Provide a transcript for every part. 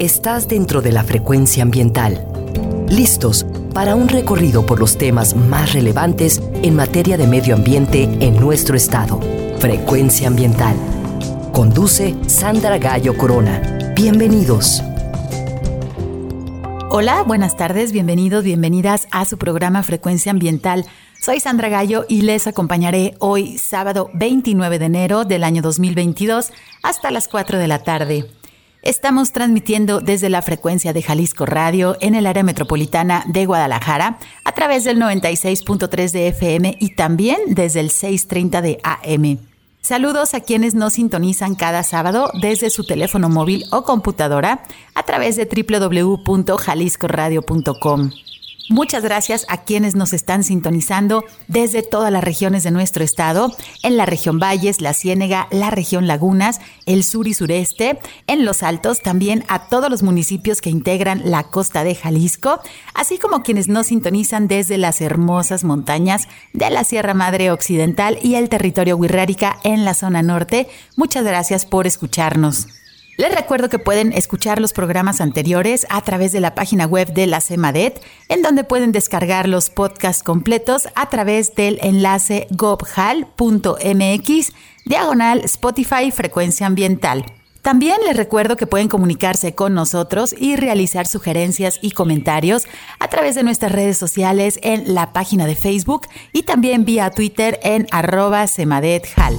Estás dentro de la frecuencia ambiental. Listos para un recorrido por los temas más relevantes en materia de medio ambiente en nuestro estado. Frecuencia ambiental. Conduce Sandra Gallo Corona. Bienvenidos. Hola, buenas tardes, bienvenidos, bienvenidas a su programa Frecuencia Ambiental. Soy Sandra Gallo y les acompañaré hoy, sábado 29 de enero del año 2022, hasta las 4 de la tarde. Estamos transmitiendo desde la frecuencia de Jalisco Radio en el área metropolitana de Guadalajara a través del 96.3 de FM y también desde el 630 de AM. Saludos a quienes nos sintonizan cada sábado desde su teléfono móvil o computadora a través de www.jaliscoradio.com. Muchas gracias a quienes nos están sintonizando desde todas las regiones de nuestro estado, en la región Valles, la Ciénega, la región Lagunas, el sur y sureste, en los altos, también a todos los municipios que integran la costa de Jalisco, así como quienes nos sintonizan desde las hermosas montañas de la Sierra Madre Occidental y el territorio Huirrárica en la zona norte. Muchas gracias por escucharnos. Les recuerdo que pueden escuchar los programas anteriores a través de la página web de la CEMADET, en donde pueden descargar los podcasts completos a través del enlace gobhal.mx, diagonal Spotify Frecuencia Ambiental. También les recuerdo que pueden comunicarse con nosotros y realizar sugerencias y comentarios a través de nuestras redes sociales en la página de Facebook y también vía Twitter en arroba semadethal.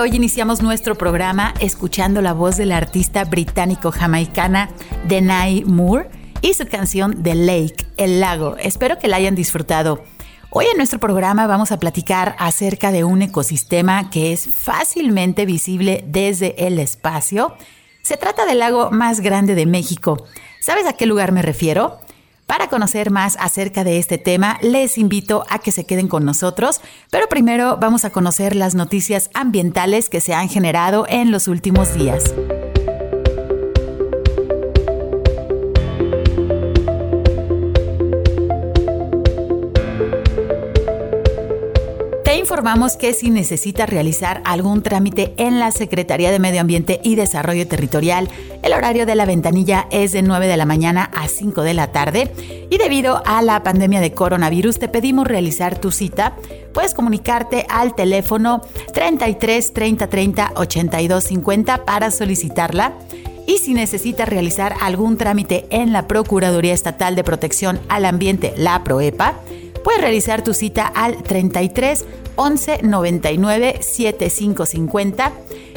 Hoy iniciamos nuestro programa escuchando la voz de la artista británico-jamaicana Denai Moore y su canción The Lake, el lago. Espero que la hayan disfrutado. Hoy en nuestro programa vamos a platicar acerca de un ecosistema que es fácilmente visible desde el espacio. Se trata del lago más grande de México. ¿Sabes a qué lugar me refiero? Para conocer más acerca de este tema, les invito a que se queden con nosotros, pero primero vamos a conocer las noticias ambientales que se han generado en los últimos días. Informamos que si necesita realizar algún trámite en la Secretaría de Medio Ambiente y Desarrollo Territorial, el horario de la ventanilla es de 9 de la mañana a 5 de la tarde y debido a la pandemia de coronavirus te pedimos realizar tu cita. Puedes comunicarte al teléfono 33 30 30 82 50 para solicitarla. Y si necesita realizar algún trámite en la Procuraduría Estatal de Protección al Ambiente, la PROEPA, puedes realizar tu cita al 33 11 99 7550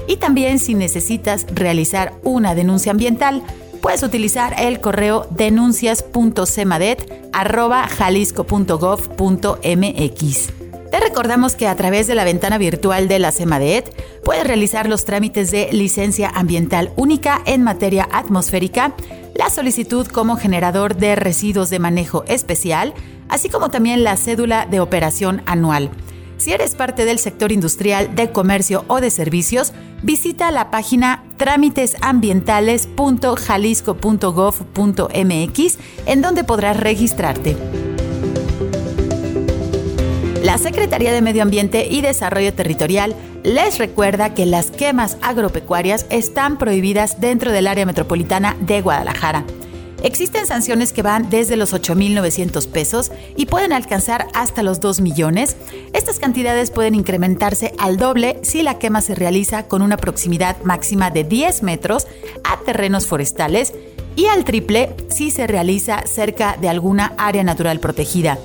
y también si necesitas realizar una denuncia ambiental, puedes utilizar el correo denuncias.cemadet@jalisco.gov.mx. Te recordamos que a través de la ventana virtual de la CEMADET puedes realizar los trámites de licencia ambiental única en materia atmosférica, la solicitud como generador de residuos de manejo especial, así como también la cédula de operación anual. Si eres parte del sector industrial, de comercio o de servicios, visita la página trámitesambientales.jalisco.gov.mx en donde podrás registrarte. La Secretaría de Medio Ambiente y Desarrollo Territorial les recuerda que las quemas agropecuarias están prohibidas dentro del área metropolitana de Guadalajara. Existen sanciones que van desde los 8.900 pesos y pueden alcanzar hasta los 2 millones. Estas cantidades pueden incrementarse al doble si la quema se realiza con una proximidad máxima de 10 metros a terrenos forestales y al triple si se realiza cerca de alguna área natural protegida.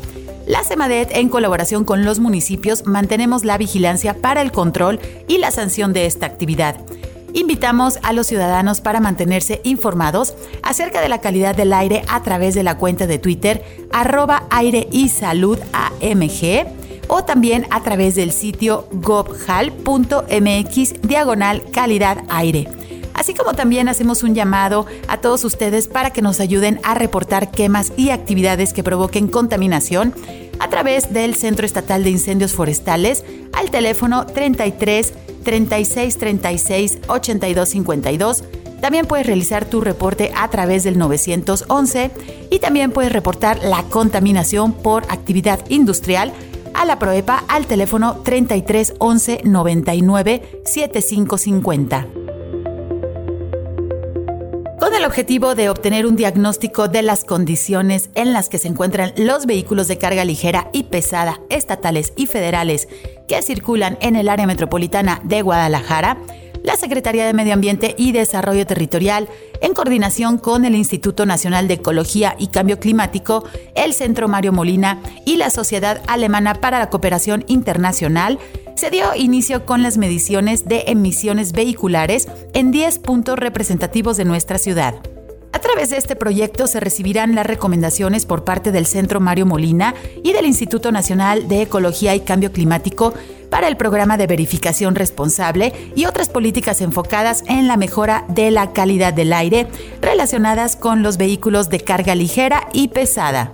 La CEMADET, en colaboración con los municipios, mantenemos la vigilancia para el control y la sanción de esta actividad. Invitamos a los ciudadanos para mantenerse informados acerca de la calidad del aire a través de la cuenta de Twitter arroba aire y salud AMG o también a través del sitio gobhal.mx diagonal calidad aire. Así como también hacemos un llamado a todos ustedes para que nos ayuden a reportar quemas y actividades que provoquen contaminación a través del Centro Estatal de Incendios Forestales al teléfono 33 36 36 82 52. También puedes realizar tu reporte a través del 911 y también puedes reportar la contaminación por actividad industrial a la PROEPA al teléfono 33 11 99 7550 con el objetivo de obtener un diagnóstico de las condiciones en las que se encuentran los vehículos de carga ligera y pesada estatales y federales que circulan en el área metropolitana de Guadalajara, la Secretaría de Medio Ambiente y Desarrollo Territorial, en coordinación con el Instituto Nacional de Ecología y Cambio Climático, el Centro Mario Molina y la Sociedad Alemana para la Cooperación Internacional, se dio inicio con las mediciones de emisiones vehiculares en 10 puntos representativos de nuestra ciudad. A través de este proyecto se recibirán las recomendaciones por parte del Centro Mario Molina y del Instituto Nacional de Ecología y Cambio Climático para el programa de verificación responsable y otras políticas enfocadas en la mejora de la calidad del aire relacionadas con los vehículos de carga ligera y pesada.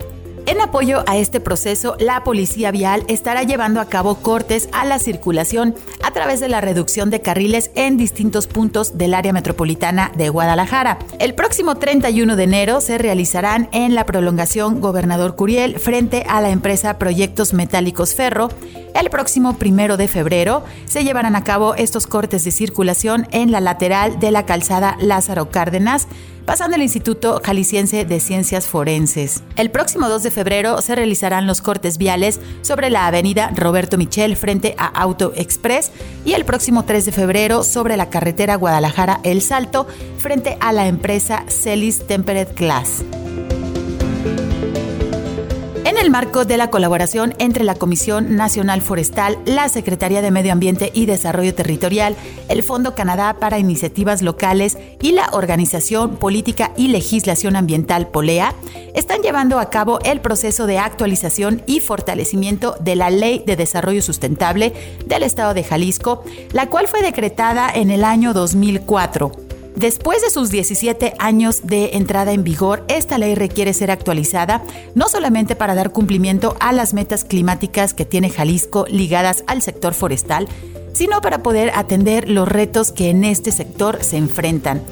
En apoyo a este proceso, la Policía Vial estará llevando a cabo cortes a la circulación a través de la reducción de carriles en distintos puntos del área metropolitana de Guadalajara. El próximo 31 de enero se realizarán en la prolongación Gobernador Curiel frente a la empresa Proyectos Metálicos Ferro. El próximo 1 de febrero se llevarán a cabo estos cortes de circulación en la lateral de la calzada Lázaro Cárdenas pasando el Instituto Jalisciense de Ciencias Forenses. El próximo 2 de febrero se realizarán los cortes viales sobre la avenida Roberto Michel frente a Auto Express y el próximo 3 de febrero sobre la carretera Guadalajara El Salto frente a la empresa Celis Temperate Glass. En el marco de la colaboración entre la Comisión Nacional Forestal, la Secretaría de Medio Ambiente y Desarrollo Territorial, el Fondo Canadá para Iniciativas Locales y la Organización Política y Legislación Ambiental POLEA, están llevando a cabo el proceso de actualización y fortalecimiento de la Ley de Desarrollo Sustentable del Estado de Jalisco, la cual fue decretada en el año 2004. Después de sus 17 años de entrada en vigor, esta ley requiere ser actualizada no solamente para dar cumplimiento a las metas climáticas que tiene Jalisco ligadas al sector forestal, sino para poder atender los retos que en este sector se enfrentan.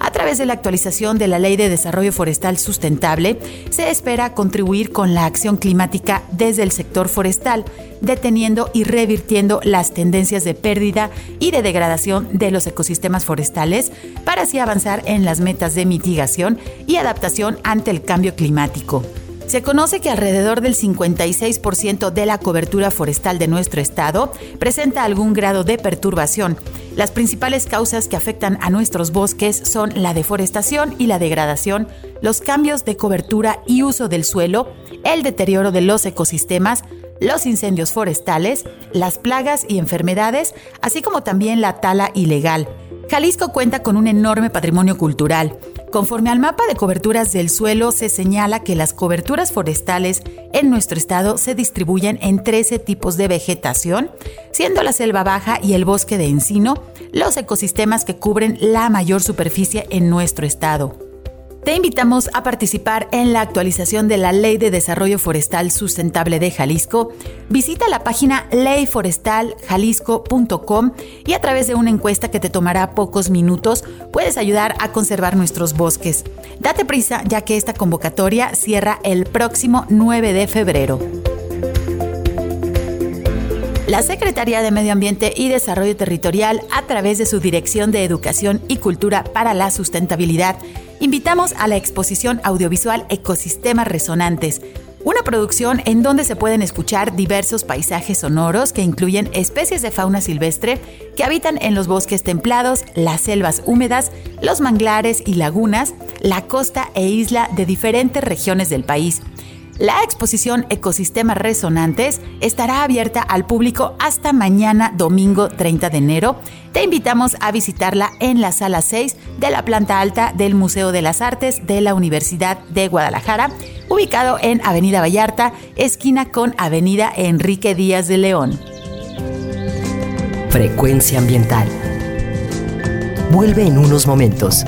A través de la actualización de la Ley de Desarrollo Forestal Sustentable, se espera contribuir con la acción climática desde el sector forestal, deteniendo y revirtiendo las tendencias de pérdida y de degradación de los ecosistemas forestales para así avanzar en las metas de mitigación y adaptación ante el cambio climático. Se conoce que alrededor del 56% de la cobertura forestal de nuestro estado presenta algún grado de perturbación. Las principales causas que afectan a nuestros bosques son la deforestación y la degradación, los cambios de cobertura y uso del suelo, el deterioro de los ecosistemas, los incendios forestales, las plagas y enfermedades, así como también la tala ilegal. Jalisco cuenta con un enorme patrimonio cultural. Conforme al mapa de coberturas del suelo, se señala que las coberturas forestales en nuestro estado se distribuyen en 13 tipos de vegetación, siendo la selva baja y el bosque de encino los ecosistemas que cubren la mayor superficie en nuestro estado. Te invitamos a participar en la actualización de la Ley de Desarrollo Forestal Sustentable de Jalisco. Visita la página leyforestaljalisco.com y a través de una encuesta que te tomará pocos minutos puedes ayudar a conservar nuestros bosques. Date prisa ya que esta convocatoria cierra el próximo 9 de febrero. La Secretaría de Medio Ambiente y Desarrollo Territorial, a través de su Dirección de Educación y Cultura para la Sustentabilidad, invitamos a la exposición audiovisual Ecosistemas Resonantes, una producción en donde se pueden escuchar diversos paisajes sonoros que incluyen especies de fauna silvestre que habitan en los bosques templados, las selvas húmedas, los manglares y lagunas, la costa e isla de diferentes regiones del país. La exposición Ecosistemas Resonantes estará abierta al público hasta mañana domingo 30 de enero. Te invitamos a visitarla en la sala 6 de la planta alta del Museo de las Artes de la Universidad de Guadalajara, ubicado en Avenida Vallarta, esquina con Avenida Enrique Díaz de León. Frecuencia ambiental. Vuelve en unos momentos.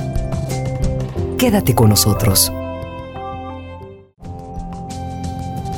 Quédate con nosotros.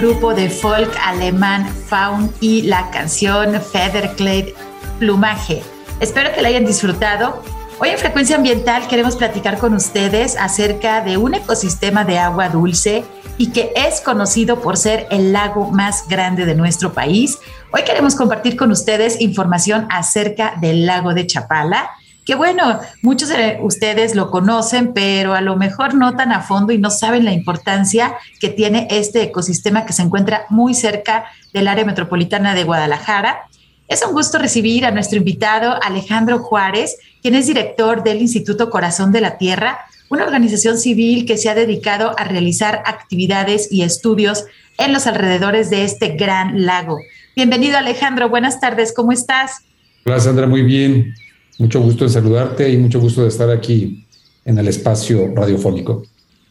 Grupo de folk alemán Faun y la canción Featherclade Plumaje. Espero que la hayan disfrutado. Hoy en Frecuencia Ambiental queremos platicar con ustedes acerca de un ecosistema de agua dulce y que es conocido por ser el lago más grande de nuestro país. Hoy queremos compartir con ustedes información acerca del lago de Chapala, que bueno, muchos de ustedes lo conocen, pero a lo mejor no tan a fondo y no saben la importancia que tiene este ecosistema que se encuentra muy cerca del área metropolitana de Guadalajara. Es un gusto recibir a nuestro invitado Alejandro Juárez, quien es director del Instituto Corazón de la Tierra, una organización civil que se ha dedicado a realizar actividades y estudios en los alrededores de este gran lago. Bienvenido Alejandro, buenas tardes, ¿cómo estás? Hola Sandra, muy bien. Mucho gusto de saludarte y mucho gusto de estar aquí en el espacio radiofónico.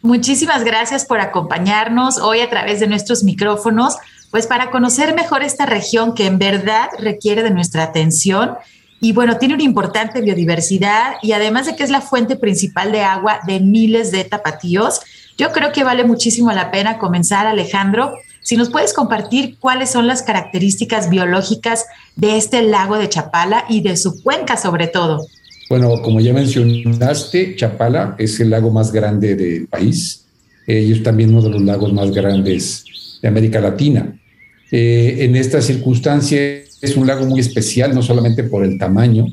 Muchísimas gracias por acompañarnos hoy a través de nuestros micrófonos, pues para conocer mejor esta región que en verdad requiere de nuestra atención y bueno, tiene una importante biodiversidad y además de que es la fuente principal de agua de miles de tapatíos, yo creo que vale muchísimo la pena comenzar, Alejandro. Si nos puedes compartir cuáles son las características biológicas de este lago de Chapala y de su cuenca sobre todo. Bueno, como ya mencionaste, Chapala es el lago más grande del país eh, y es también uno de los lagos más grandes de América Latina. Eh, en esta circunstancia es un lago muy especial, no solamente por el tamaño,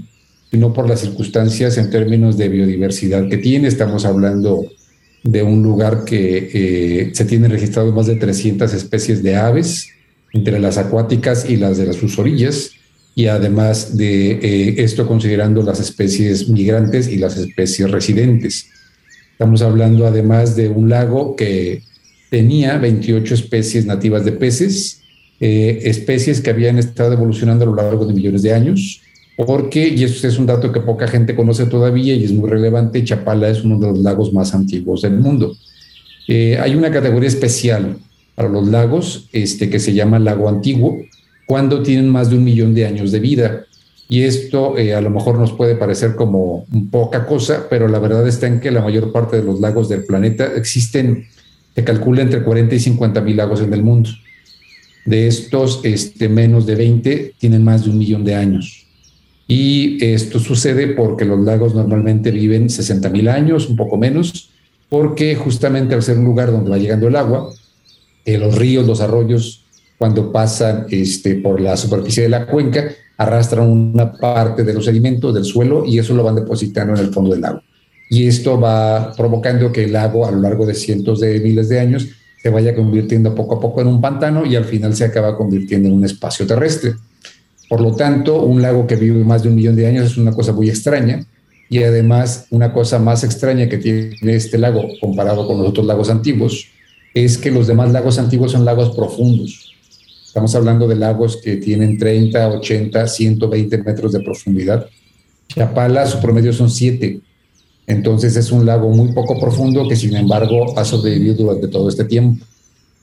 sino por las circunstancias en términos de biodiversidad que tiene. Estamos hablando de un lugar que eh, se tienen registrados más de 300 especies de aves, entre las acuáticas y las de las sus orillas, y además de eh, esto considerando las especies migrantes y las especies residentes. Estamos hablando además de un lago que tenía 28 especies nativas de peces, eh, especies que habían estado evolucionando a lo largo de millones de años, porque, y esto es un dato que poca gente conoce todavía y es muy relevante, Chapala es uno de los lagos más antiguos del mundo. Eh, hay una categoría especial para los lagos este, que se llama lago antiguo, cuando tienen más de un millón de años de vida. Y esto eh, a lo mejor nos puede parecer como poca cosa, pero la verdad está en que la mayor parte de los lagos del planeta existen, se calcula entre 40 y 50 mil lagos en el mundo. De estos, este, menos de 20 tienen más de un millón de años. Y esto sucede porque los lagos normalmente viven 60 mil años, un poco menos, porque justamente al ser un lugar donde va llegando el agua, eh, los ríos, los arroyos, cuando pasan este, por la superficie de la cuenca, arrastran una parte de los sedimentos del suelo y eso lo van depositando en el fondo del lago. Y esto va provocando que el lago a lo largo de cientos de miles de años se vaya convirtiendo poco a poco en un pantano y al final se acaba convirtiendo en un espacio terrestre. Por lo tanto, un lago que vive más de un millón de años es una cosa muy extraña y además una cosa más extraña que tiene este lago comparado con los otros lagos antiguos es que los demás lagos antiguos son lagos profundos. Estamos hablando de lagos que tienen 30, 80, 120 metros de profundidad. Chapala, su promedio son 7. Entonces es un lago muy poco profundo que sin embargo ha sobrevivido durante todo este tiempo.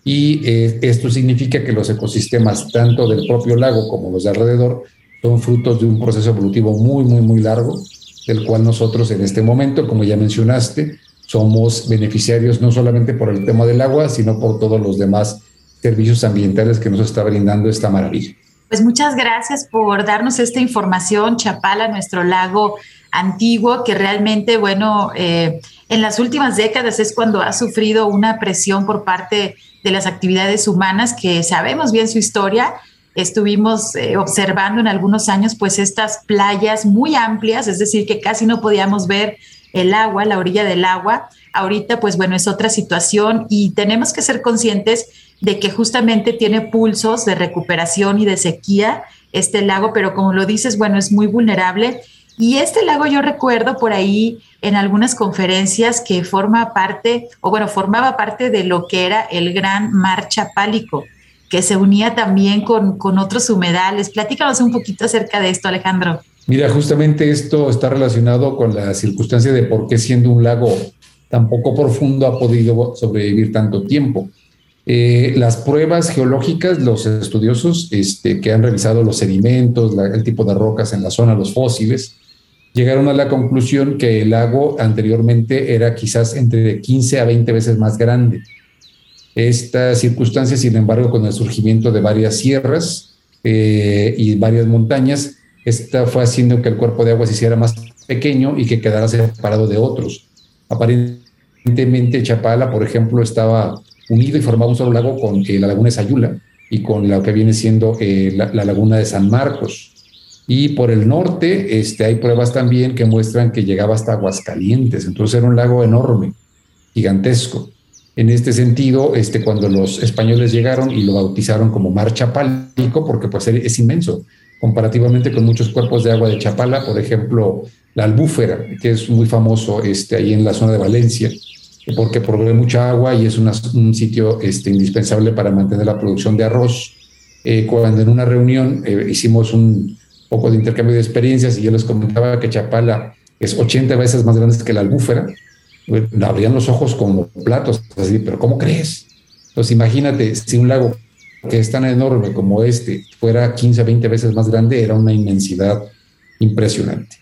Y eh, esto significa que los ecosistemas, tanto del propio lago como los de alrededor, son frutos de un proceso evolutivo muy, muy, muy largo, del cual nosotros en este momento, como ya mencionaste, somos beneficiarios no solamente por el tema del agua, sino por todos los demás servicios ambientales que nos está brindando esta maravilla. Pues muchas gracias por darnos esta información, Chapala, nuestro lago antiguo, que realmente, bueno, eh, en las últimas décadas es cuando ha sufrido una presión por parte de las actividades humanas, que sabemos bien su historia. Estuvimos eh, observando en algunos años, pues, estas playas muy amplias, es decir, que casi no podíamos ver el agua, la orilla del agua. Ahorita, pues bueno, es otra situación y tenemos que ser conscientes de que justamente tiene pulsos de recuperación y de sequía este lago, pero como lo dices, bueno, es muy vulnerable. Y este lago yo recuerdo por ahí en algunas conferencias que forma parte, o bueno, formaba parte de lo que era el gran mar chapálico, que se unía también con, con otros humedales. Platícanos un poquito acerca de esto, Alejandro. Mira, justamente esto está relacionado con la circunstancia de por qué siendo un lago tan poco profundo ha podido sobrevivir tanto tiempo. Eh, las pruebas geológicas, los estudiosos este, que han revisado los sedimentos, el tipo de rocas en la zona, los fósiles, llegaron a la conclusión que el lago anteriormente era quizás entre 15 a 20 veces más grande. Esta circunstancia, sin embargo, con el surgimiento de varias sierras eh, y varias montañas, esta fue haciendo que el cuerpo de agua se hiciera más pequeño y que quedara separado de otros. Aparentemente Chapala, por ejemplo, estaba unido y formaba un solo lago con eh, la laguna de Sayula y con lo que viene siendo eh, la, laguna de San Marcos. Y por el norte este, hay pruebas también que muestran que llegaba hasta Aguascalientes, entonces era un lago enorme, gigantesco. En este sentido, este, cuando los españoles llegaron y lo bautizaron como Mar Chapálico, porque pues es inmenso, comparativamente con muchos cuerpos de agua de Chapala, por ejemplo, la albúfera, que es muy famoso este, ahí en la zona de Valencia, porque provee mucha agua y es un sitio este, indispensable para mantener la producción de arroz. Eh, cuando en una reunión eh, hicimos un poco de intercambio de experiencias y yo les comentaba que Chapala es 80 veces más grande que la albúfera, abrían los ojos como platos, así, pero ¿cómo crees? Pues imagínate, si un lago que es tan enorme como este fuera 15 20 veces más grande, era una inmensidad impresionante.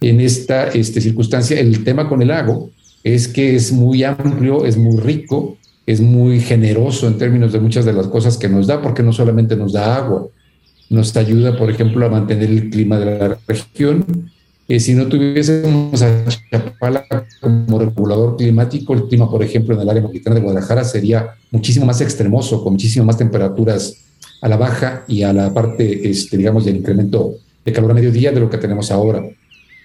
En esta este, circunstancia, el tema con el lago es que es muy amplio, es muy rico, es muy generoso en términos de muchas de las cosas que nos da, porque no solamente nos da agua, nos ayuda, por ejemplo, a mantener el clima de la región, que si no tuviésemos a Chapala como regulador climático, el clima, por ejemplo, en el área metropolitana de Guadalajara sería muchísimo más extremoso, con muchísimas más temperaturas a la baja y a la parte, este, digamos, del incremento de calor a mediodía de lo que tenemos ahora.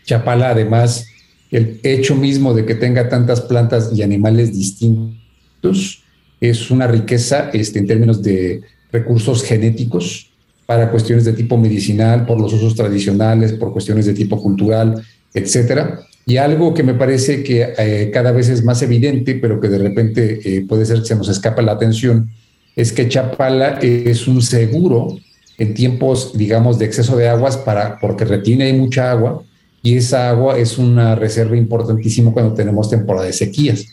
Chapala, además, el hecho mismo de que tenga tantas plantas y animales distintos es una riqueza este, en términos de recursos genéticos para cuestiones de tipo medicinal, por los usos tradicionales, por cuestiones de tipo cultural, etcétera. Y algo que me parece que eh, cada vez es más evidente, pero que de repente eh, puede ser que se nos escapa la atención, es que Chapala es un seguro en tiempos, digamos, de exceso de aguas para, porque retiene mucha agua y esa agua es una reserva importantísima cuando tenemos temporada de sequías.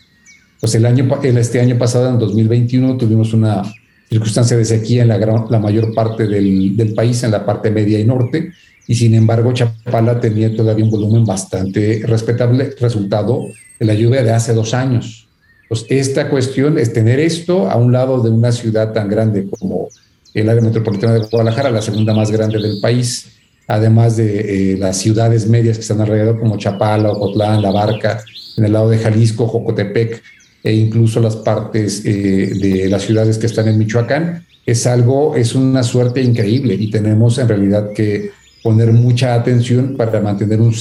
Pues el año, este año pasado, en 2021, tuvimos una circunstancia de sequía en la, la mayor parte del, del, país, en la parte media y norte, y sin embargo Chapala tenía todavía un volumen bastante respetable, resultado de la lluvia de hace dos años. Pues esta cuestión es tener esto a un lado de una ciudad tan grande como el área metropolitana de Guadalajara, la segunda más grande del país, además de eh, las ciudades medias que están alrededor como Chapala, Ocotlán, La Barca, en el lado de Jalisco, Jocotepec, e incluso las partes eh, de las ciudades que están en Michoacán, es algo, es una suerte increíble y tenemos en realidad que poner mucha atención para mantener un,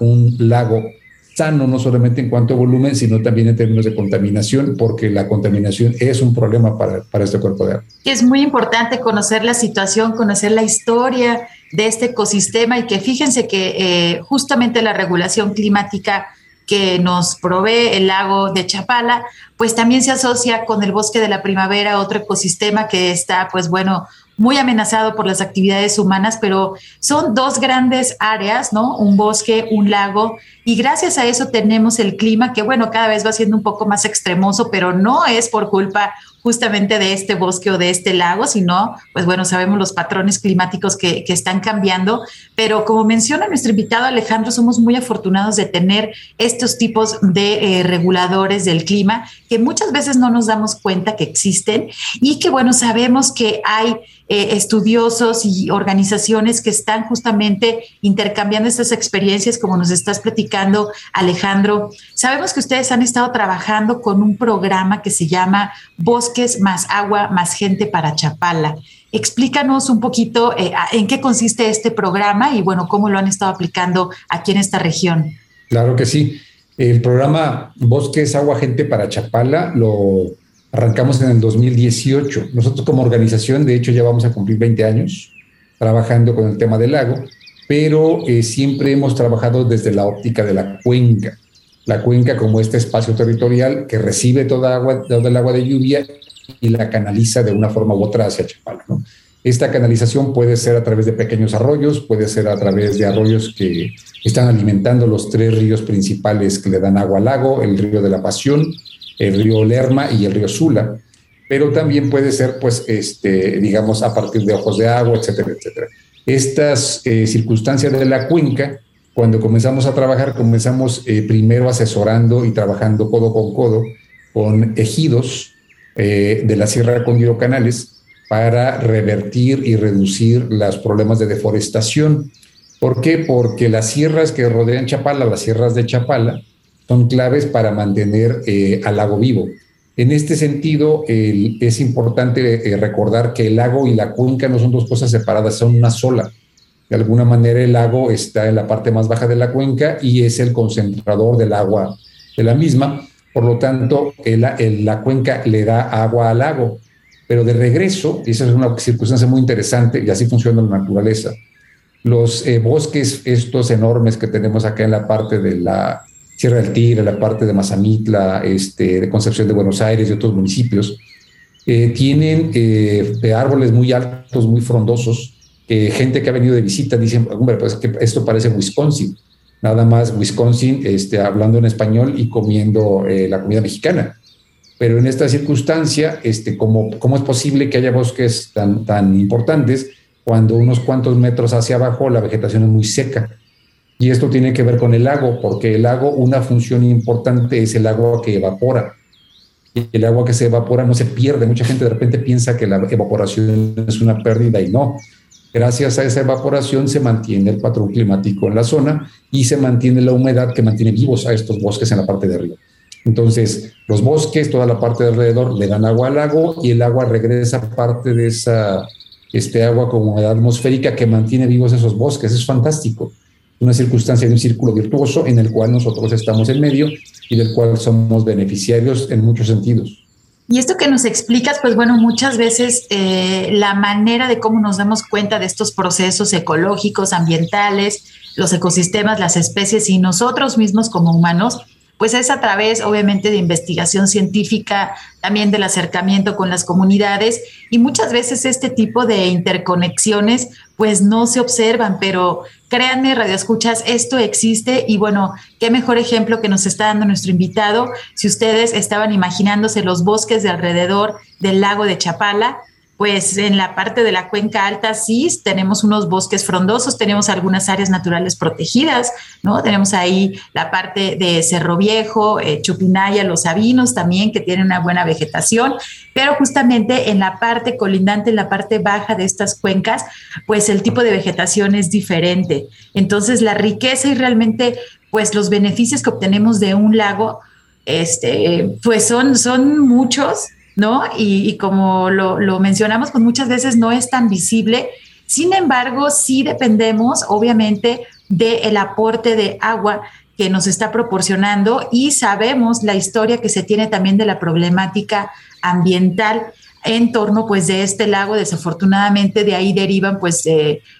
un, lago sano, no solamente en cuanto a volumen, sino también en términos de contaminación, porque la contaminación es un problema para, para este cuerpo de agua. Es muy importante conocer la situación, conocer la historia de este ecosistema y que fíjense que eh, justamente la regulación climática que nos provee el lago de Chapala, pues también se asocia con el bosque de la primavera, otro ecosistema que está, pues bueno, muy amenazado por las actividades humanas, pero son dos grandes áreas, ¿no? Un bosque, un lago, y gracias a eso tenemos el clima que, bueno, cada vez va siendo un poco más extremoso, pero no es por culpa justamente de este bosque o de este lago, sino, pues bueno, sabemos los patrones climáticos que, están cambiando, pero como menciona nuestro invitado Alejandro, somos muy afortunados de tener estos tipos de eh, reguladores del clima que muchas veces no nos damos cuenta que existen y que, bueno, sabemos que hay eh, estudiosos y organizaciones que están justamente intercambiando estas experiencias, como nos estás platicando, Alejandro. Sabemos que ustedes han estado trabajando con un programa que se llama Bosques más agua más gente para Chapala. Explícanos un poquito eh, en qué consiste este programa y, bueno, cómo lo han estado aplicando aquí en esta región. Claro que sí. El programa Bosques Agua Gente para Chapala lo Arrancamos en el 2018. Nosotros como organización, de hecho, ya vamos a cumplir 20 años trabajando con el tema del lago, pero eh, siempre hemos trabajado desde la óptica de la cuenca. La cuenca como este espacio territorial que recibe toda, el agua de lluvia y la canaliza de una forma u otra hacia Chapala. Esta canalización puede ser a través de pequeños arroyos, puede ser a través de arroyos que están alimentando los tres ríos principales que le dan agua al lago, el río de la Pasión, el río Lerma y el río Sula, pero también puede ser, pues, este, digamos, a partir de ojos de agua, etcétera, etcétera. Estas eh, circunstancias de la cuenca, cuando comenzamos a trabajar, comenzamos eh, primero asesorando y trabajando codo con codo con ejidos eh, de la Sierra Condiro Canales para revertir y reducir los problemas de deforestación. ¿Por qué? Porque las sierras que rodean Chapala, las sierras de Chapala, son claves para mantener eh, al lago vivo. En este sentido, es importante eh, recordar que el lago y la cuenca no son dos cosas separadas, son una sola. De alguna manera el lago está en la parte más baja de la cuenca y es el concentrador del agua de la misma. Por lo tanto, la cuenca le da agua al lago. Pero de regreso, y esa es una circunstancia muy interesante y así funciona la naturaleza, los eh, bosques estos enormes que tenemos acá en la parte de la Sierra del Tigre, la parte de Mazamitla, este, de Concepción de Buenos Aires y otros municipios, eh, tienen eh, árboles muy altos, muy frondosos, que gente que ha venido de visita dice, hombre, pues que esto parece Wisconsin, nada más Wisconsin este, hablando en español y comiendo eh, la comida mexicana. Pero en esta circunstancia, este, ¿cómo, ¿cómo es posible que haya bosques tan importantes cuando unos cuantos metros hacia abajo la vegetación es muy seca? Y esto tiene que ver con el lago, porque el lago, una función importante es el agua que evapora. Y el agua que se evapora no se pierde. Mucha gente de repente piensa que la evaporación es una pérdida y no. Gracias a esa evaporación se mantiene el patrón climático en la zona y se mantiene la humedad que mantiene vivos a estos bosques en la parte de arriba. Entonces, los bosques, toda la parte de alrededor, le dan agua al lago y el agua regresa parte de esa este agua como humedad atmosférica que mantiene vivos esos bosques. Es fantástico una circunstancia de un círculo virtuoso en el cual nosotros estamos en medio y del cual somos beneficiarios en muchos sentidos. Y esto que nos explicas, pues bueno, muchas veces eh, la manera de cómo nos damos cuenta de estos procesos ecológicos, ambientales, los ecosistemas, las especies y nosotros mismos como humanos, pues es a través, obviamente, de investigación científica, también del acercamiento con las comunidades y muchas veces este tipo de interconexiones pues no se observan, pero créanme, Radio Escuchas, esto existe y bueno, qué mejor ejemplo que nos está dando nuestro invitado. Si ustedes estaban imaginándose los bosques de alrededor del lago de Chapala, pues en la parte de la cuenca alta sí tenemos unos bosques frondosos, tenemos algunas áreas naturales protegidas, ¿no? Tenemos ahí la parte de Cerro Viejo, eh, Chupinaya, Los Sabinos también, que tienen una buena vegetación, pero justamente en la parte colindante, en la parte baja de estas cuencas, pues el tipo de vegetación es diferente. Entonces la riqueza y realmente pues los beneficios que obtenemos de un lago, este, pues son, son muchos ¿no? Y, como lo, mencionamos, pues muchas veces no es tan visible. Sin embargo, sí dependemos, obviamente, del aporte de agua que nos está proporcionando y sabemos la historia que se tiene también de la problemática ambiental. En torno pues de este lago. Desafortunadamente de ahí derivan pues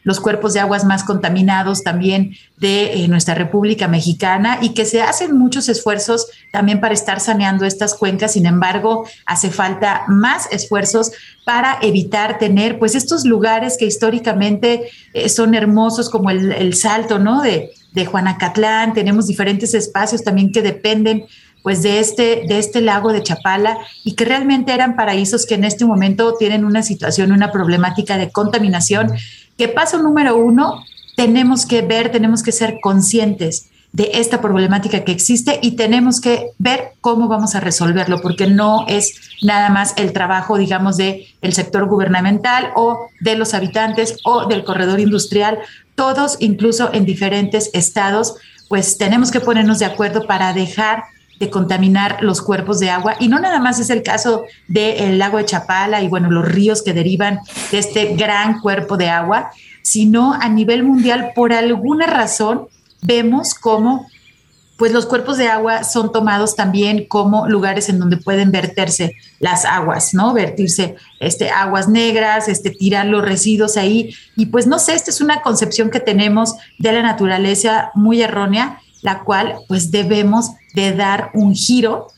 los cuerpos de aguas más contaminados también de nuestra República Mexicana y que se hacen muchos esfuerzos también para estar saneando estas cuencas. Sin embargo, hace falta más esfuerzos para evitar tener pues estos lugares que históricamente son hermosos como el, el salto, ¿no? De, de Juanacatlán, tenemos diferentes espacios también que dependen pues de este, de este lago de Chapala y que realmente eran paraísos que en este momento tienen una situación, una problemática de contaminación, que paso número uno, tenemos que ver, tenemos que ser conscientes de esta problemática que existe y tenemos que ver cómo vamos a resolverlo, porque no es nada más el trabajo, digamos, de el sector gubernamental o de los habitantes o del corredor industrial, todos, incluso en diferentes estados, pues tenemos que ponernos de acuerdo para dejar contaminar los cuerpos de agua. Y no nada más es el caso del lago de Chapala y bueno, los ríos que derivan de este gran cuerpo de agua, sino a nivel mundial, por alguna razón, vemos cómo pues los cuerpos de agua son tomados también como lugares en donde pueden verterse las aguas, ¿no? Vertirse este, aguas negras, este, tirar los residuos ahí. Y pues no sé, esta es una concepción que tenemos de la naturaleza muy errónea, la cual pues debemos de dar un giro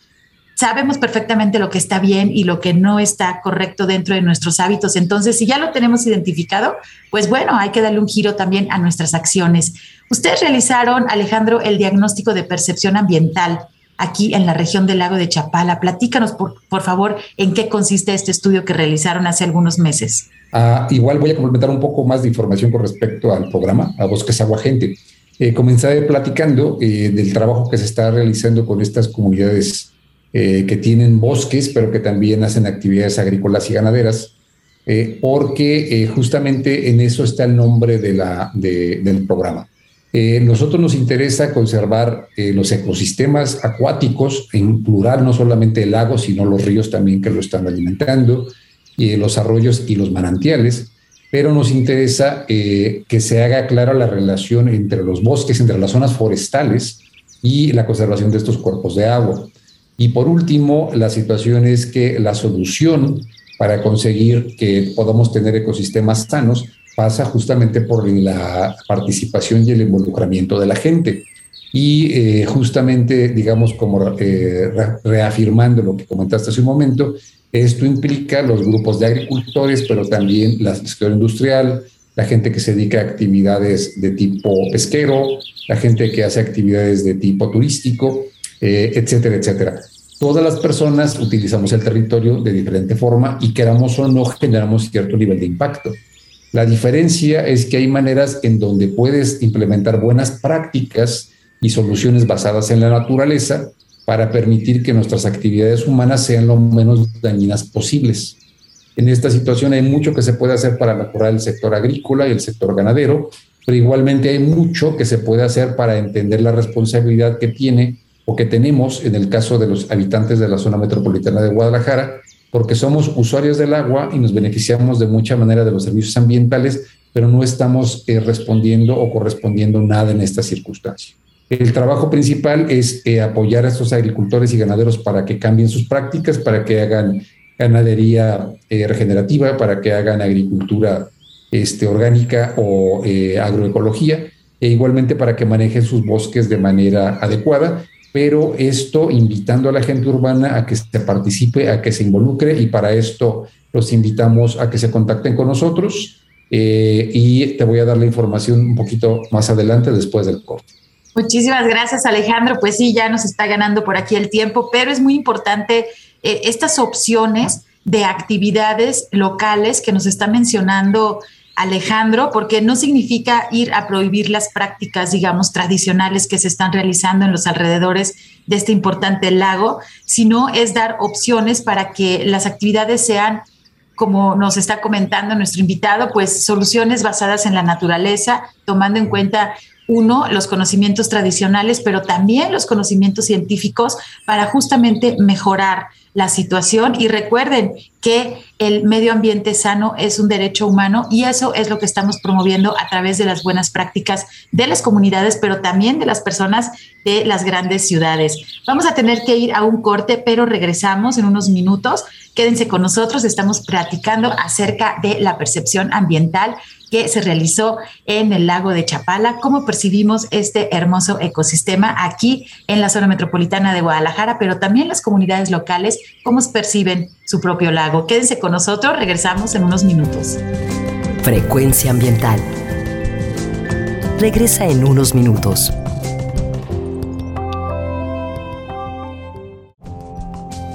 sabemos perfectamente lo que está bien y lo que no está correcto dentro de nuestros hábitos. Entonces, si ya lo tenemos identificado, pues bueno, hay que darle un giro también a nuestras acciones. Ustedes realizaron, Alejandro, el diagnóstico de percepción ambiental aquí en la región del lago de Chapala. Platícanos, por, por favor, en qué consiste este estudio que realizaron hace algunos meses. Ah, igual voy a complementar un poco más de información con respecto al programa, a Bosques Agua Gente. Eh, comenzaré platicando eh, del trabajo que se está realizando con estas comunidades eh, que tienen bosques, pero que también hacen actividades agrícolas y ganaderas, eh, porque justamente en eso está el nombre del programa. nosotros nos interesa conservar los ecosistemas acuáticos, en plural, no solamente lagos, sino los ríos también que lo están alimentando, y los arroyos y los manantiales, pero nos interesa que se haga clara la relación entre los bosques, entre las zonas forestales y la conservación de estos cuerpos de agua. Y por último, la situación es que la solución para conseguir que podamos tener ecosistemas sanos pasa justamente por la participación y el involucramiento de la gente. Y eh, justamente, digamos, como eh, reafirmando lo que comentaste hace un momento, esto implica los grupos de agricultores, pero también la sector industrial, la gente que se dedica a actividades de tipo pesquero, la gente que hace actividades de tipo turístico, eh, etcétera, etcétera. Todas las personas utilizamos el territorio de diferente forma y queramos o no generamos cierto nivel de impacto. La diferencia es que hay maneras en donde puedes implementar buenas prácticas y soluciones basadas en la naturaleza para permitir que nuestras actividades humanas sean lo menos dañinas posibles. En esta situación hay mucho que se puede hacer para mejorar el sector agrícola y el sector ganadero, pero igualmente hay mucho que se puede hacer para entender la responsabilidad que tiene o que tenemos en el caso de los habitantes de la zona metropolitana de Guadalajara, porque somos usuarios del agua y nos beneficiamos de mucha manera de los servicios ambientales, pero no estamos eh, respondiendo o correspondiendo nada en esta circunstancia. El trabajo principal es eh, apoyar a estos agricultores y ganaderos para que cambien sus prácticas, para que hagan ganadería eh, regenerativa, para que hagan agricultura este, orgánica o agroecología, e igualmente para que manejen sus bosques de manera adecuada pero esto invitando a la gente urbana a que se participe, a que se involucre y para esto los invitamos a que se contacten con nosotros eh, y te voy a dar la información un poquito más adelante después del corte. Muchísimas gracias Alejandro, pues sí, ya nos está ganando por aquí el tiempo, pero es muy importante eh, estas opciones de actividades locales que nos está mencionando Alejandro, porque no significa ir a prohibir las prácticas, digamos, tradicionales que se están realizando en los alrededores de este importante lago, sino es dar opciones para que las actividades sean, como nos está comentando nuestro invitado, pues soluciones basadas en la naturaleza, tomando en cuenta uno, los conocimientos tradicionales, pero también los conocimientos científicos para justamente mejorar la situación. Y recuerden que el medio ambiente sano es un derecho humano y eso es lo que estamos promoviendo a través de las buenas prácticas de las comunidades, pero también de las personas de las grandes ciudades. Vamos a tener que ir a un corte, pero regresamos en unos minutos Quédense con nosotros, estamos platicando acerca de la percepción ambiental que se realizó en el lago de Chapala, cómo percibimos este hermoso ecosistema aquí en la zona metropolitana de Guadalajara, pero también las comunidades locales, cómo perciben su propio lago. Quédense con nosotros, regresamos en unos minutos. Frecuencia ambiental. Regresa en unos minutos.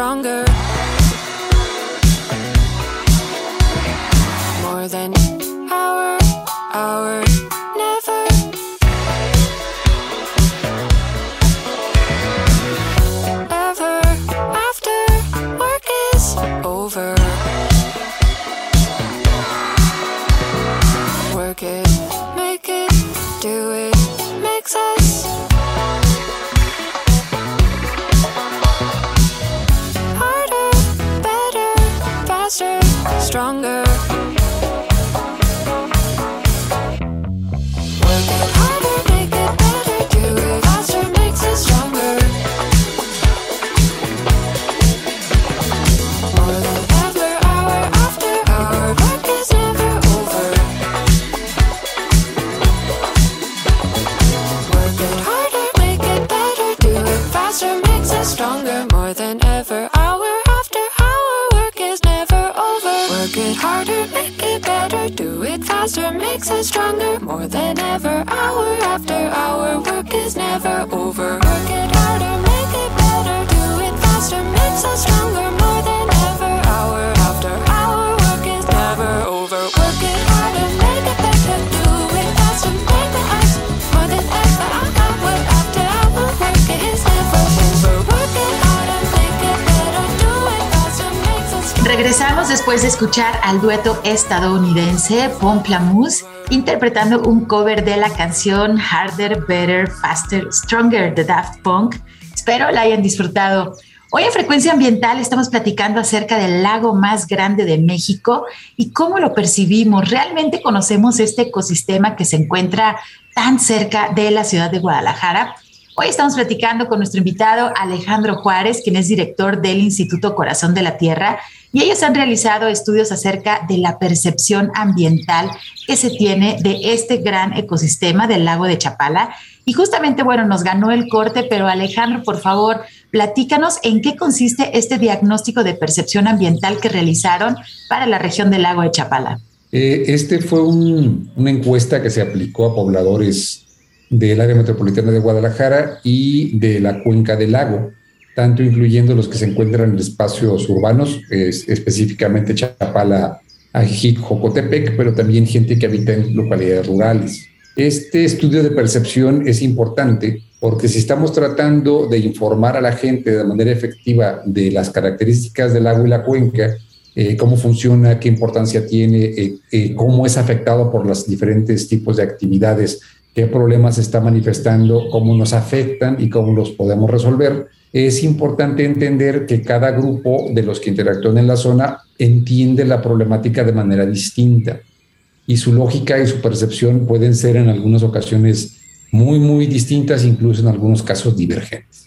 después de al dueto estadounidense Pomplamoose interpretando un cover de la canción Harder, Better, Faster, Stronger de Daft Punk. Espero la hayan disfrutado. Hoy en Frecuencia Ambiental estamos platicando acerca del lago más grande de México y cómo lo percibimos. ¿Realmente conocemos este ecosistema que se encuentra tan cerca de la ciudad de Guadalajara? Hoy estamos platicando con nuestro invitado Alejandro Juárez, quien es director del Instituto Corazón de la Tierra y ellos han realizado estudios acerca de la percepción ambiental que se tiene de este gran ecosistema del lago de Chapala. Y justamente, bueno, nos ganó el corte, pero Alejandro, por favor, platícanos en qué consiste este diagnóstico de percepción ambiental que realizaron para la región del lago de Chapala. Eh, este fue una encuesta que se aplicó a pobladores del área metropolitana de Guadalajara y de la cuenca del lago tanto incluyendo los que se encuentran en espacios urbanos, específicamente Chapala, Ajijic, Jocotepec, pero también gente que habita en localidades rurales. Este estudio de percepción es importante porque si estamos tratando de informar a la gente de manera efectiva de las características del agua y la cuenca, eh, cómo funciona, qué importancia tiene, eh, eh, cómo es afectado por los diferentes tipos de actividades, qué problemas está manifestando, cómo nos afectan y cómo los podemos resolver, es importante entender que cada grupo de los que interactúan en la zona entiende la problemática de manera distinta y su lógica y su percepción pueden ser en algunas ocasiones muy, muy distintas, incluso en algunos casos divergentes.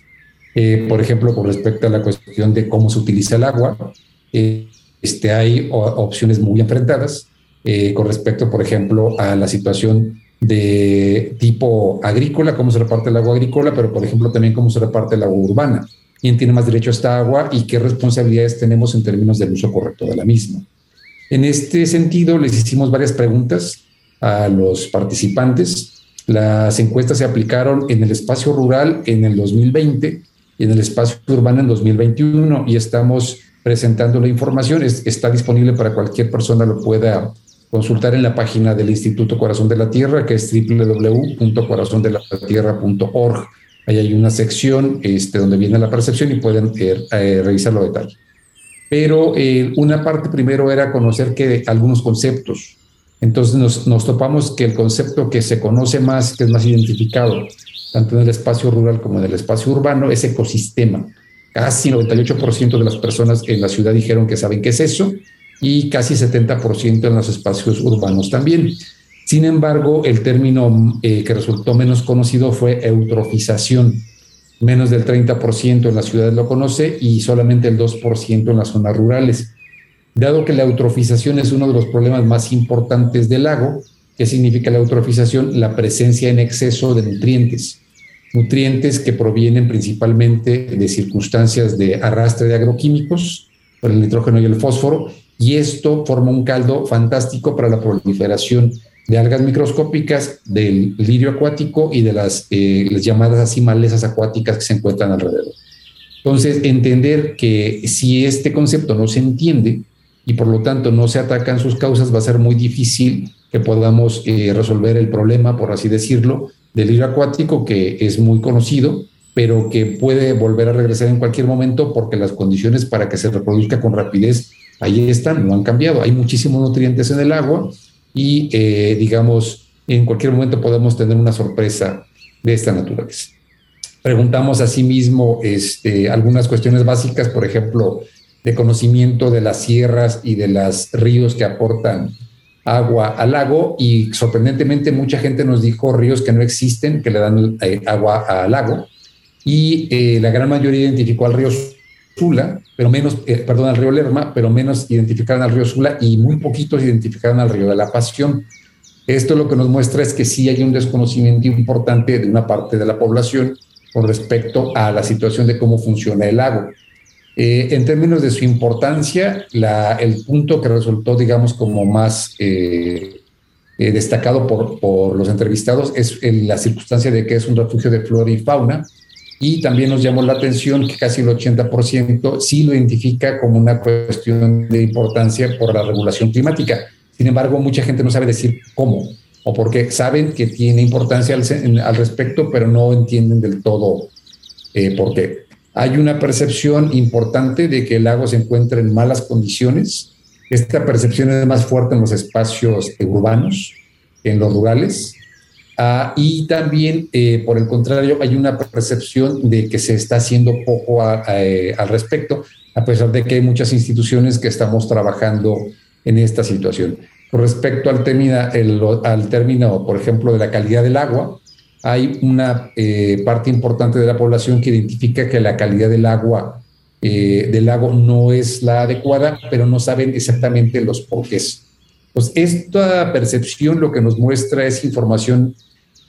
Eh, por ejemplo, con respecto a la cuestión de cómo se utiliza el agua, eh, este, hay opciones muy enfrentadas eh, con respecto, por ejemplo, a la situación de tipo agrícola, cómo se reparte el agua agrícola, pero por ejemplo también cómo se reparte el agua urbana, quién tiene más derecho a esta agua y qué responsabilidades tenemos en términos del uso correcto de la misma. En este sentido, les hicimos varias preguntas a los participantes. Las encuestas se aplicaron en el espacio rural en el 2020 y en el espacio urbano en 2021 y estamos presentando la información. está disponible para cualquier persona lo pueda consultar en la página del Instituto Corazón de la Tierra, que es www.corazondelatierra.org. Ahí hay una sección este, donde viene la percepción y pueden eh, eh, revisarlo detalle. Pero eh, una parte primero era conocer que algunos conceptos. Entonces nos, nos topamos que el concepto que se conoce más, que es más identificado, tanto en el espacio rural como en el espacio urbano, es ecosistema. Casi 98% de las personas en la ciudad dijeron que saben qué es eso y casi 70% en los espacios urbanos también. Sin embargo, el término eh, que resultó menos conocido fue eutrofización. Menos del 30% en las ciudades lo conoce y solamente el 2% en las zonas rurales. Dado que la eutrofización es uno de los problemas más importantes del lago, ¿qué significa la eutrofización? La presencia en exceso de nutrientes. Nutrientes que provienen principalmente de circunstancias de arrastre de agroquímicos, por el nitrógeno y el fósforo, y esto forma un caldo fantástico para la proliferación de algas microscópicas, del lirio acuático y de las, eh, las llamadas así malezas acuáticas que se encuentran alrededor. Entonces, entender que si este concepto no se entiende y por lo tanto no se atacan sus causas, va a ser muy difícil que podamos eh, resolver el problema, por así decirlo, del lirio acuático, que es muy conocido, pero que puede volver a regresar en cualquier momento porque las condiciones para que se reproduzca con rapidez ahí están, no han cambiado. Hay muchísimos nutrientes en el agua y, eh, digamos, en cualquier momento podemos tener una sorpresa de esta naturaleza. Preguntamos asimismo este, algunas cuestiones básicas, por ejemplo, de conocimiento de las sierras y de los ríos que aportan agua al lago y sorprendentemente mucha gente nos dijo ríos que no existen, que le dan eh, agua al lago y eh, la gran mayoría identificó al río Sula, pero menos, eh, perdón, al río Lerma, pero menos identificaron al río Sula y muy poquitos identificaron al río de la Pasión. Esto lo que nos muestra es que sí hay un desconocimiento importante de una parte de la población con respecto a la situación de cómo funciona el lago. Eh, en términos de su importancia, el punto que resultó, digamos, como más eh, destacado por, los entrevistados es la circunstancia de que es un refugio de flora y fauna, y también nos llamó la atención que casi el 80% sí lo identifica como una cuestión de importancia por la regulación climática. Sin embargo, mucha gente no sabe decir cómo o porque saben que tiene importancia al, respecto, pero no entienden del todo eh, por qué. Hay una percepción importante de que el lago se encuentra en malas condiciones. Esta percepción es más fuerte en los espacios urbanos, en los rurales, Ah, y también, eh, por el contrario, hay una percepción de que se está haciendo poco eh, al respecto, a pesar de que hay muchas instituciones que estamos trabajando en esta situación. Con respecto al término, al término, por ejemplo, de la calidad del agua, hay una eh, parte importante de la población que identifica que la calidad del agua del lago no es la adecuada, pero no saben exactamente los porqués. Pues esta percepción lo que nos muestra es información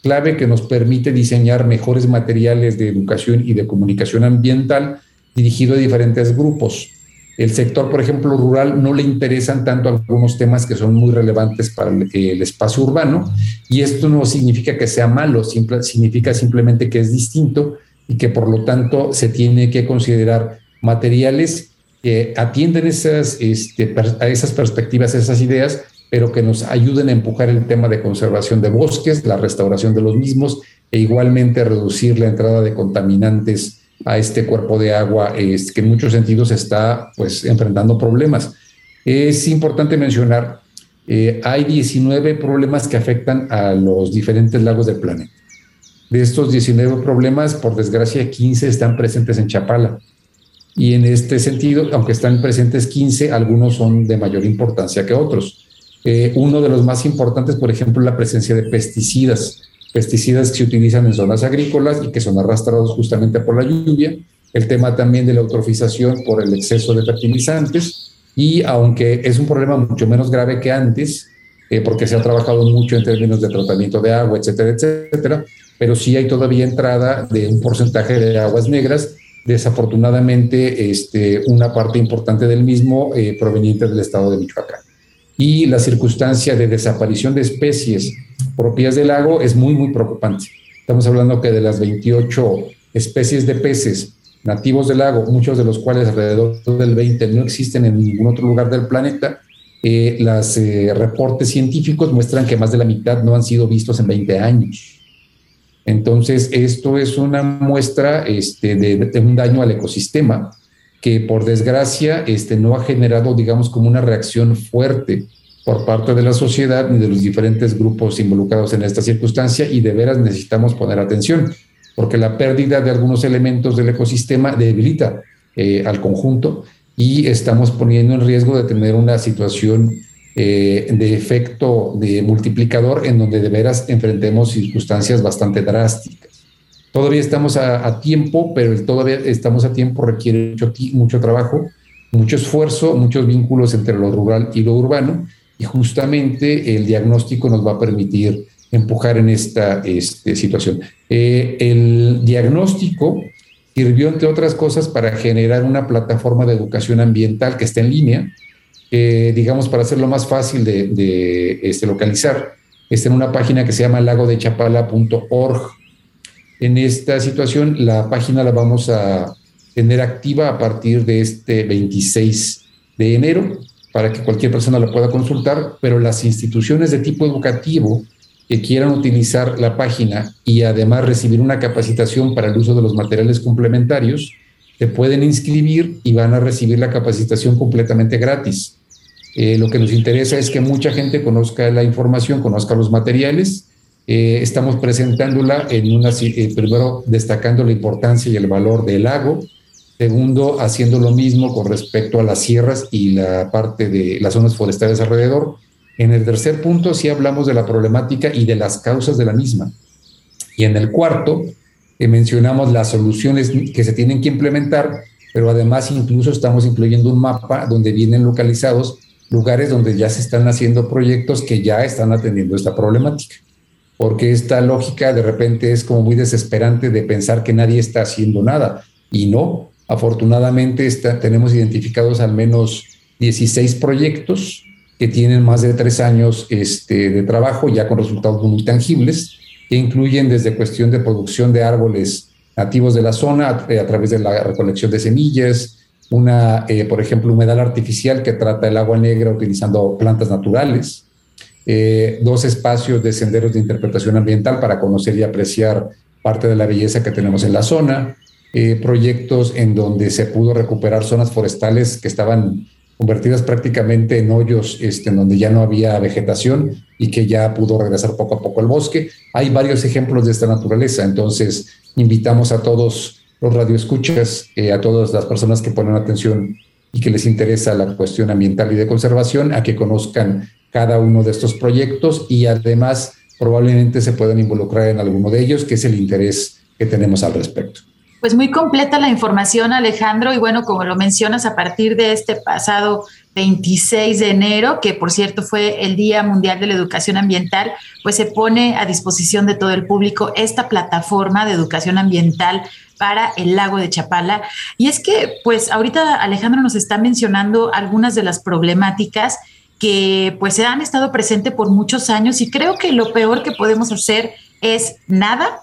clave que nos permite diseñar mejores materiales de educación y de comunicación ambiental dirigido a diferentes grupos. El sector, por ejemplo, rural no le interesan tanto algunos temas que son muy relevantes para el, espacio urbano y esto no significa que sea malo, significa simplemente que es distinto y que por lo tanto se tiene que considerar materiales que atienden esas, este, a esas perspectivas, esas ideas, pero que nos ayuden a empujar el tema de conservación de bosques, la restauración de los mismos e igualmente reducir la entrada de contaminantes a este cuerpo de agua que en muchos sentidos está pues enfrentando problemas. Es importante mencionar, eh, hay 19 problemas que afectan a los diferentes lagos del planeta. De estos 19 problemas, por desgracia, 15 están presentes en Chapala. Y en este sentido, aunque están presentes 15, algunos son de mayor importancia que otros. Eh, uno de los más importantes, por ejemplo, la presencia de pesticidas, pesticidas que se utilizan en zonas agrícolas y que son arrastrados justamente por la lluvia. El tema también de la eutrofización por el exceso de fertilizantes. Y aunque es un problema mucho menos grave que antes, eh, porque se ha trabajado mucho en términos de tratamiento de agua, etcétera, etcétera, pero sí hay todavía entrada de un porcentaje de aguas negras, desafortunadamente este, una parte importante del mismo eh, proveniente del estado de Michoacán. Y la circunstancia de desaparición de especies propias del lago es muy, muy preocupante. Estamos hablando que de las 28 especies de peces nativos del lago, muchos de los cuales alrededor del 20 no existen en ningún otro lugar del planeta, eh, los eh, reportes científicos muestran que más de la mitad no han sido vistos en 20 años. Entonces, esto es una muestra este, de, un daño al ecosistema que por desgracia este, no ha generado, digamos, como una reacción fuerte por parte de la sociedad ni de los diferentes grupos involucrados en esta circunstancia y de veras necesitamos poner atención porque la pérdida de algunos elementos del ecosistema debilita eh, al conjunto y estamos poniendo en riesgo de tener una situación eh, de efecto de multiplicador en donde de veras enfrentemos circunstancias bastante drásticas. Todavía estamos a, tiempo, pero todavía estamos a tiempo requiere mucho, mucho trabajo, mucho esfuerzo, muchos vínculos entre lo rural y lo urbano y justamente el diagnóstico nos va a permitir empujar en esta este, situación. Eh, el diagnóstico sirvió, entre otras cosas, para generar una plataforma de educación ambiental que está en línea, digamos, para hacerlo más fácil de, este, localizar. Está en una página que se llama lagodechapala.org. En esta situación, la página la vamos a tener activa a partir de este 26 de enero para que cualquier persona la pueda consultar, pero las instituciones de tipo educativo que quieran utilizar la página y además recibir una capacitación para el uso de los materiales complementarios, se pueden inscribir y van a recibir la capacitación completamente gratis. Eh, lo que nos interesa es que mucha gente conozca la información, conozca los materiales. Eh, estamos presentándola en una, eh, primero destacando la importancia y el valor del lago, segundo haciendo lo mismo con respecto a las sierras y la parte de las zonas forestales alrededor, en el tercer punto sí hablamos de la problemática y de las causas de la misma. Y en el cuarto eh, mencionamos las soluciones que se tienen que implementar, pero además incluso estamos incluyendo un mapa donde vienen localizados lugares donde ya se están haciendo proyectos que ya están atendiendo esta problemática. Porque esta lógica de repente es como muy desesperante de pensar que nadie está haciendo nada. Y no, afortunadamente está, tenemos identificados al menos 16 proyectos que tienen más de tres años este, de trabajo, ya con resultados muy tangibles, que incluyen desde cuestión de producción de árboles nativos de la zona a, eh, través de la recolección de semillas, una, eh, por ejemplo, humedal artificial que trata el agua negra utilizando plantas naturales, eh, dos espacios de senderos de interpretación ambiental para conocer y apreciar parte de la belleza que tenemos en la zona, proyectos en donde se pudo recuperar zonas forestales que estaban convertidas prácticamente en hoyos este, en donde ya no había vegetación y que ya pudo regresar poco a poco al bosque. Hay varios ejemplos de esta naturaleza, entonces invitamos a todos los radioescuchas, eh, a todas las personas que ponen atención y que les interesa la cuestión ambiental y de conservación, a que conozcan cada uno de estos proyectos y además probablemente se puedan involucrar en alguno de ellos, que es el interés que tenemos al respecto. Pues muy completa la información, Alejandro, y bueno, como lo mencionas, a partir de este pasado 26 de enero, que por cierto fue el Día Mundial de la Educación Ambiental, pues se pone a disposición de todo el público esta plataforma de educación ambiental para el lago de Chapala. Y es que, pues ahorita Alejandro nos está mencionando algunas de las problemáticas que pues han estado presentes por muchos años y creo que lo peor que podemos hacer es nada,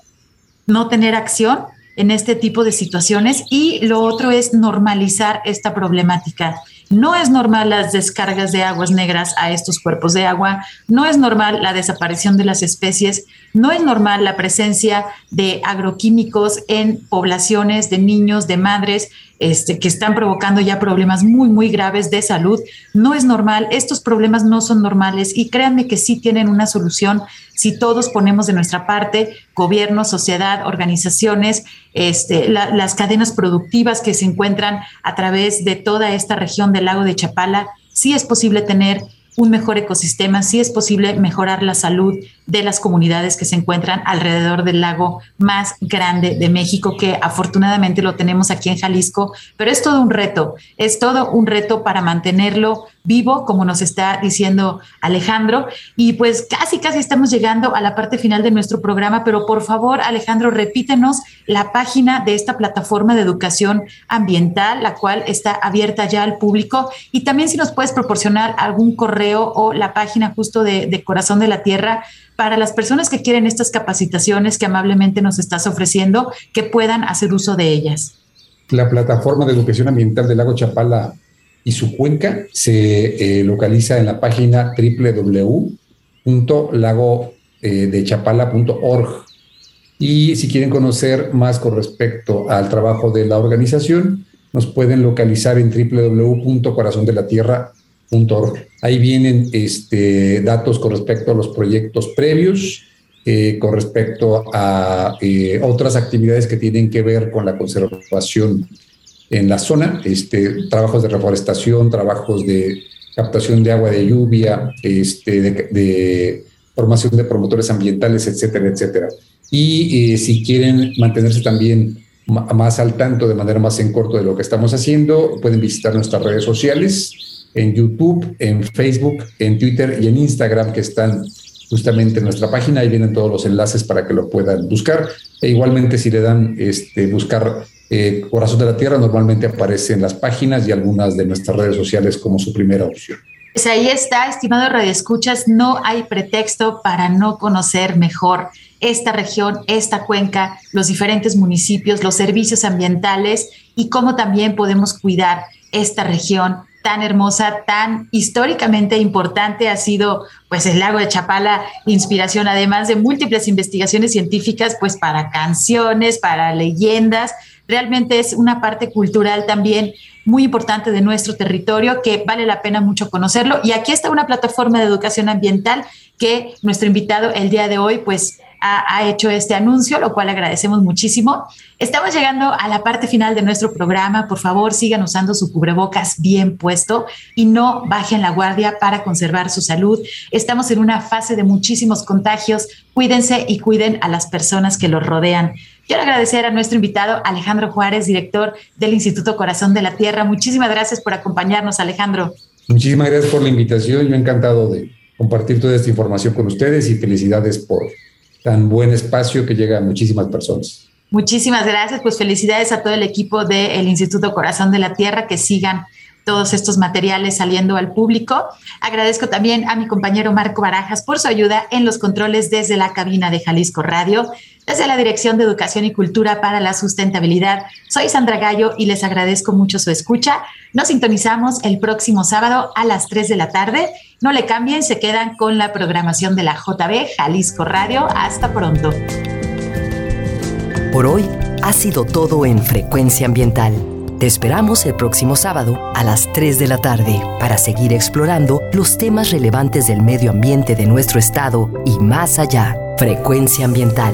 no tener acción en este tipo de situaciones y lo otro es normalizar esta problemática. No es normal las descargas de aguas negras a estos cuerpos de agua, no es normal la desaparición de las especies, no es normal la presencia de agroquímicos en poblaciones de niños, de madres, este, que están provocando ya problemas muy, muy graves de salud. No es normal, estos problemas no son normales y créanme que sí tienen una solución si todos ponemos de nuestra parte, gobierno, sociedad, organizaciones, este, las cadenas productivas que se encuentran a través de toda esta región del lago de Chapala, sí es posible tener un mejor ecosistema, sí es posible mejorar la salud de las comunidades que se encuentran alrededor del lago más grande de México, que afortunadamente lo tenemos aquí en Jalisco, pero es todo un reto, es todo un reto para mantenerlo vivo, como nos está diciendo Alejandro. Y pues casi, casi estamos llegando a la parte final de nuestro programa, pero por favor, Alejandro, repítenos la página de esta plataforma de educación ambiental, la cual está abierta ya al público. Y también si nos puedes proporcionar algún correo o la página justo de, Corazón de la Tierra para las personas que quieren estas capacitaciones que amablemente nos estás ofreciendo, que puedan hacer uso de ellas. La plataforma de educación ambiental del lago Chapala y su cuenca se eh, localiza en la página www.lagodechapala.org. Y si quieren conocer más con respecto al trabajo de la organización, nos pueden localizar en www.corazondelatierra.org. Ahí vienen este, datos con respecto a los proyectos previos, eh, con respecto a eh, otras actividades que tienen que ver con la conservación en la zona, este, trabajos de reforestación, trabajos de captación de agua de lluvia, este, de, formación de promotores ambientales, etcétera, etcétera. Y eh, si quieren mantenerse también más al tanto, de manera más en corto de lo que estamos haciendo, pueden visitar nuestras redes sociales en YouTube, en Facebook, en Twitter y en Instagram, que están justamente en nuestra página. Ahí vienen todos los enlaces para que lo puedan buscar. E igualmente, si le dan este, buscar eh, Corazón de la Tierra normalmente aparece en las páginas y algunas de nuestras redes sociales como su primera opción. Pues ahí está, estimado Radio Escuchas, no hay pretexto para no conocer mejor esta región, esta cuenca, los diferentes municipios, los servicios ambientales y cómo también podemos cuidar esta región tan hermosa, tan históricamente importante ha sido pues el lago de Chapala, inspiración además de múltiples investigaciones científicas pues para canciones, para leyendas, realmente es una parte cultural también muy importante de nuestro territorio que vale la pena mucho conocerlo. Y aquí está una plataforma de educación ambiental que nuestro invitado el día de hoy pues ha, hecho este anuncio, lo cual agradecemos muchísimo. Estamos llegando a la parte final de nuestro programa. Por favor, sigan usando su cubrebocas bien puesto y no bajen la guardia para conservar su salud. Estamos en una fase de muchísimos contagios. Cuídense y cuiden a las personas que los rodean. Quiero agradecer a nuestro invitado Alejandro Juárez, director del Instituto Corazón de la Tierra. Muchísimas gracias por acompañarnos, Alejandro. Muchísimas gracias por la invitación. Yo encantado de compartir toda esta información con ustedes y felicidades por tan buen espacio que llega a muchísimas personas. Muchísimas gracias, pues felicidades a todo el equipo del Instituto Corazón de la Tierra que sigan todos estos materiales saliendo al público. Agradezco también a mi compañero Marco Barajas por su ayuda en los controles desde la cabina de Jalisco Radio, desde la Dirección de Educación y Cultura para la Sustentabilidad. Soy Sandra Gallo y les agradezco mucho su escucha. Nos sintonizamos el próximo sábado a las 3 de la tarde. No le cambien, se quedan con la programación de la JB Jalisco Radio. Hasta pronto. Por hoy ha sido todo en Frecuencia Ambiental te esperamos el próximo sábado a las 3 de la tarde para seguir explorando los temas relevantes del medio ambiente de nuestro estado y más allá. Frecuencia Ambiental,